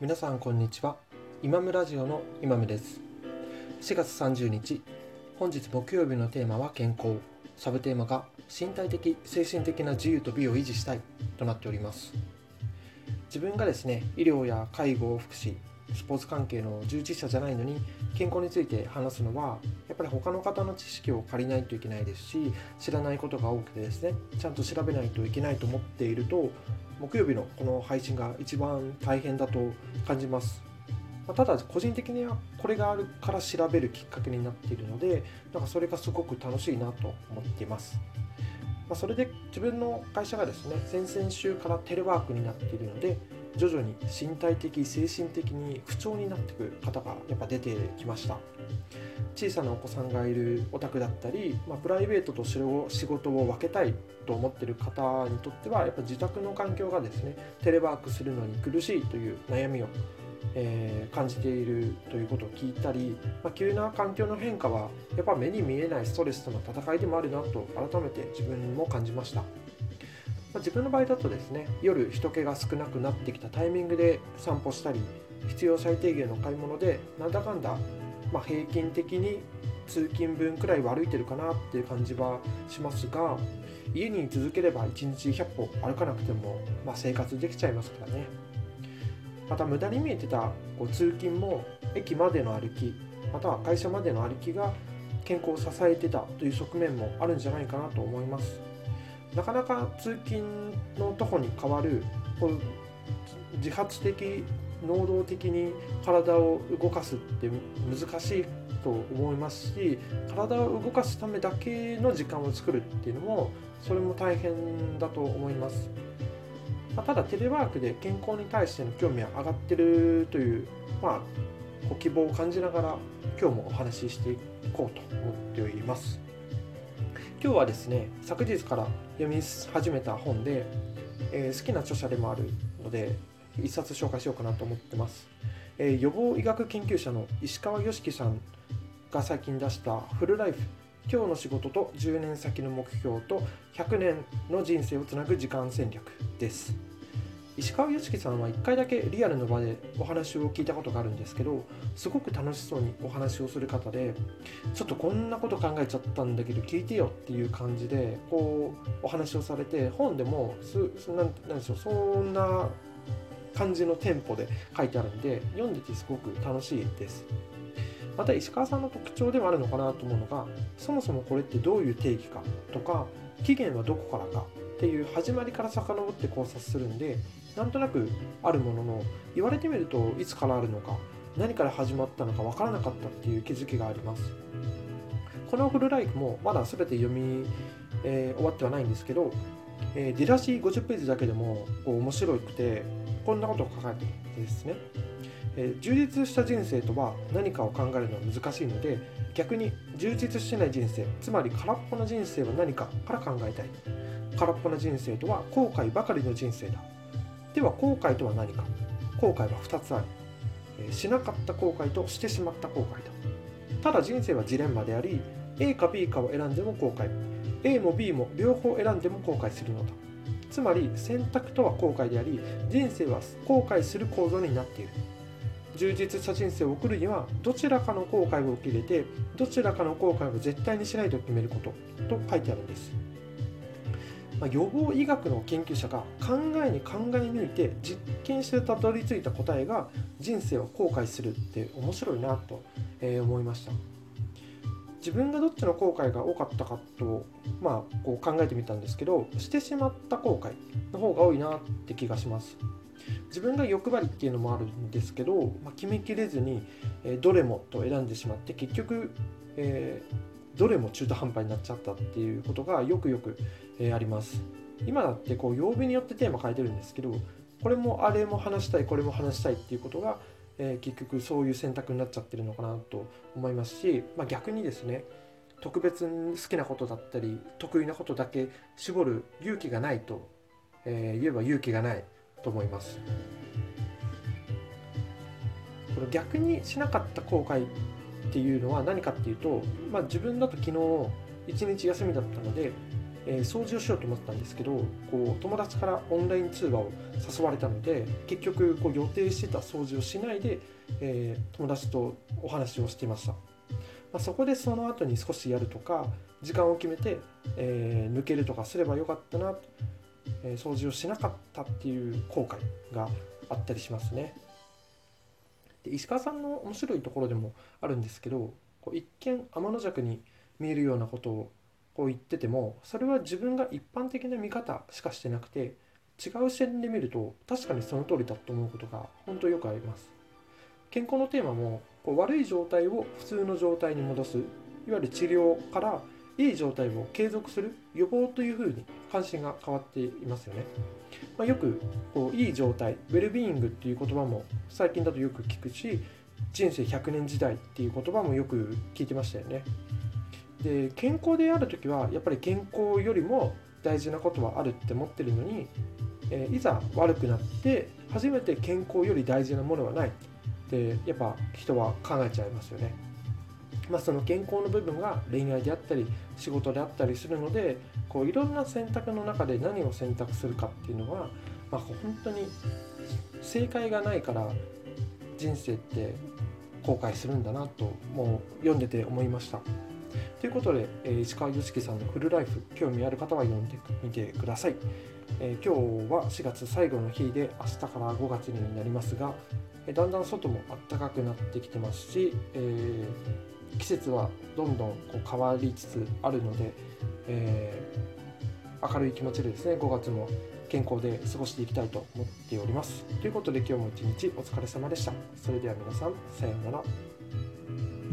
皆さんこんにちは。今村ラジオの今村です。4月30日本日木曜日のテーマは健康。サブテーマが身体的精神的な自由と美を維持したいとなっております。自分がですね医療や介護福祉スポーツ関係の従事者じゃないのに健康について話すのはやっぱり他の方の知識を借りないといけないですし知らないことが多くてですねちゃんと調べないといけないと思っていると木曜日のこの配信が一番大変だと感じます。まただ個人的にはこれがあるから調べるきっかけになっているのでなんかそれがすごく楽しいなと思っています。まあ、それで自分の会社がですね先々週からテレワークになっているので徐々に身体的精神的に不調になってくる方がやっぱ出てきました小さなお子さんがいるお宅だったり、まあ、プライベートと仕事を分けたいと思ってる方にとってはやっぱ自宅の環境がですねテレワークするのに苦しいという悩みをえー、感じているということを聞いたり、まあ、急な環境の変化はやっぱ目に見えないストレスとの戦いでもあるなと改めて自分も感じました。ま自分の場合だとですね夜人気が少なくなってきたタイミングで散歩したり必要最低限の買い物でなんだかんだ、まあ、平均的に通勤分くらいは歩いてるかなっていう感じはしますが家に続ければ1日100歩歩かなくても、まあ、生活できちゃいますからね。また無駄に見えてたこう通勤も駅までの歩きまたは会社までの歩きが健康を支えてたという側面もあるんじゃないかなと思います。なかなか通勤の徒歩に変わるこう自発的能動的に体を動かすって難しいと思いますし体を動かすためだけの時間を作るっていうのもそれも大変だと思います、まあ、ただテレワークで健康に対しての興味は上がってるという、まあ、ご希望を感じながら今日もお話ししていこうと思っております。今日はですね昨日から読み始めた本で、えー、好きな著者でもあるので一冊紹介しようかなと思ってます、えー、予防医学研究者の石川良樹さんが最近出したフルライフ今日の仕事と10年先の目標と100年の人生をつなぐ時間戦略です。石川良樹さんは1回だけリアルの場でお話を聞いたことがあるんですけどすごく楽しそうにお話をする方でちょっとこんなこと考えちゃったんだけど聞いてよっていう感じでこうお話をされて本でもすなんなんでしょうそんな感じのテンポで書いてあるんで読んでてすごく楽しいです。また石川さんの特徴でもあるのかなと思うのがそもそもこれってどういう定義かとか起源はどこからかっていう始まりから遡って考察するんでなんとなくあるものの言われてみるといつからあるのか何から始まったのか分からなかったっていう気づきがあります。このフルライフもまだ全て読み、えー、終わってはないんですけど、えー、出だし50ページだけでもこう面白くてこんなことを書かれてるんですね、えー、充実した人生とは何かを考えるのは難しいので逆に充実してない人生つまり空っぽな人生は何かから考えたい。空っぽな人生とは後悔ばかりの人生だ。では後悔とは何か。後悔は2つある、えしなかった後悔としてしまった後悔だただ人生はジレンマであり A か B かを選んでも後悔。A も B も両方選んでも後悔するのだ。つまり選択とは後悔であり人生は後悔する構造になっている。充実した人生を送るにはどちらかの後悔を受け入れてどちらかの後悔を絶対にしないと決めることと書いてあるんです。まあ、予防医学の研究者が考えに考え抜いて実験してたどり着いた答えが人生を後悔するって面白いなと思いました。自分がどっちの後悔が多かったかと、まあ、こう考えてみたんですけどしてしまった後悔の方が多いなって気がします。自分が欲張りっていうのもあるんですけど、まあ、決めきれずに、えどれもと選んでしまって結局、えー、どれも中途半端になっちゃったっていうことがよくよく、えー、あります。今だってこう曜日によってテーマ変えてるんですけどこれもあれも話したいこれも話したいっていうことが、えー、結局そういう選択になっちゃってるのかなと思いますし、まあ、逆にですね特別に好きなことだったり得意なことだけ絞る勇気がないと、えー、言えば勇気がないと思います。これ逆にしなかった後悔っていうのは何かっていうと、まあ、自分だと昨日一日休みだったのでえー、掃除をしようと思ったんですけどこう友達からオンライン通話を誘われたので結局こう予定してた掃除をしないで、えー、友達とお話をしていました、まあ、そこでその後に少しやるとか時間を決めて、えー、抜けるとかすればよかったな、え掃除をしなかったっていう後悔があったりしますね。で石川さんの面白いところでもあるんですけどこう一見天の弱に見えるようなことをこう言っててもそれは自分が一般的な見方しかしてなくて違う視点で見ると確かにその通りだと思うことが本当よくあります。健康のテーマもこう悪い状態を普通の状態に戻すいわゆる治療からいい状態を継続する予防というふうに関心が変わっていますよね、まあ、よくこういい状態ウェルビーイングっていう言葉も最近だとよく聞くし人生100年時代っていう言葉もよく聞いてましたよねで健康である時はやっぱり健康よりも大事なことはあるって思ってるのに、えー、いざ悪くなって初めて健康より大事なものはないってやっぱ人は考えちゃいますよね。まあ、その健康の部分が恋愛であったり仕事であったりするのでこういろんな選択の中で何を選択するかっていうのは、まあ、本当に正解がないから人生って後悔するんだなともう読んでて思いました。ということで、えー、石川良樹さんのフルライフ、興味ある方は読んでみてください。えー、今日は4月最後の日で、明日から5月になりますが、えー、だんだん外も暖かくなってきてますし、え季節はどんどんこう変わりつつあるので、え明るい気持ちでですね、5月も健康で過ごしていきたいと思っております。ということで今日も一日お疲れ様でした。それでは皆さん、さようなら。